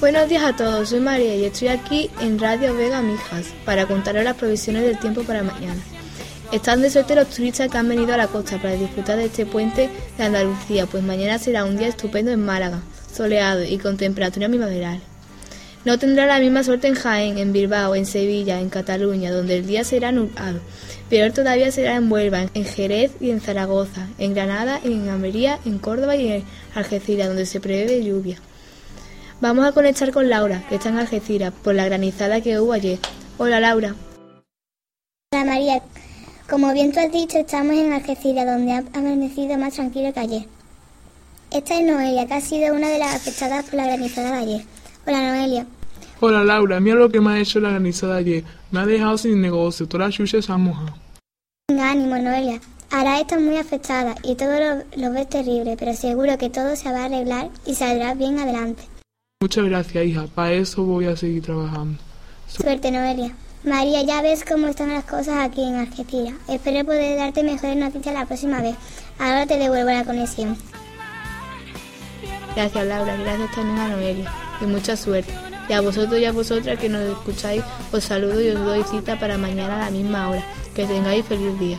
Buenos días a todos, soy María y estoy aquí en Radio Vega Mijas para contaros las provisiones del tiempo para mañana. Están de suerte los turistas que han venido a la costa para disfrutar de este puente de Andalucía, pues mañana será un día estupendo en Málaga, soleado y con temperatura primaveral. No tendrá la misma suerte en Jaén, en Bilbao, en Sevilla, en Cataluña, donde el día será nublado. Peor todavía será en Huelva, en Jerez y en Zaragoza, en Granada, en Almería, en Córdoba y en Algeciras, donde se prevé lluvia. Vamos a conectar con Laura, que está en Algeciras, por la granizada que hubo ayer. Hola Laura. Hola María. Como bien tú has dicho, estamos en Algeciras, donde ha amanecido más tranquilo que ayer. Esta es Noelia, que ha sido una de las afectadas por la granizada de ayer. Hola Noelia. Hola Laura, mira lo que me ha hecho la granizada de ayer. Me ha dejado sin negocio, toda la chucha se ha mojado. Venga, ánimo Noelia. Ahora estás muy afectada y todo lo, lo ves terrible, pero seguro que todo se va a arreglar y saldrás bien adelante. Muchas gracias, hija. Para eso voy a seguir trabajando. Suerte, Noelia. María, ya ves cómo están las cosas aquí en Algeciras. Espero poder darte mejores noticias la próxima vez. Ahora te devuelvo la conexión. Gracias, Laura. Gracias también a Noelia. Y mucha suerte. Y a vosotros y a vosotras que nos escucháis, os saludo y os doy cita para mañana a la misma hora. Que tengáis feliz día.